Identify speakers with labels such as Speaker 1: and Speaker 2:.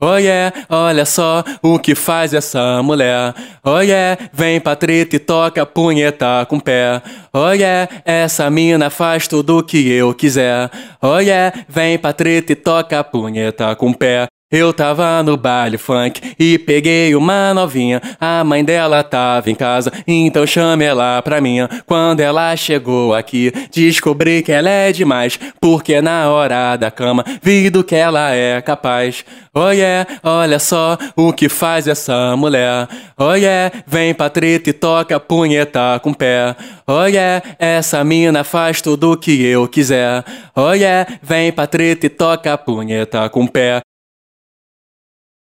Speaker 1: Oh yeah, olha só o que faz essa mulher. Oh yeah, vem pra treta e toca punheta com pé. Oh yeah, essa mina faz tudo o que eu quiser. Oh yeah, vem pra treta e toca punheta com pé. Eu tava no baile funk e peguei uma novinha. A mãe dela tava em casa, então chame ela pra mim. Quando ela chegou aqui, descobri que ela é demais. Porque na hora da cama, vi do que ela é capaz. Oh yeah, olha só o que faz essa mulher. Oh yeah, vem pra treta e toca punheta com pé. Oh yeah, essa mina faz tudo o que eu quiser. Oh yeah, vem pra treta e toca punheta com pé.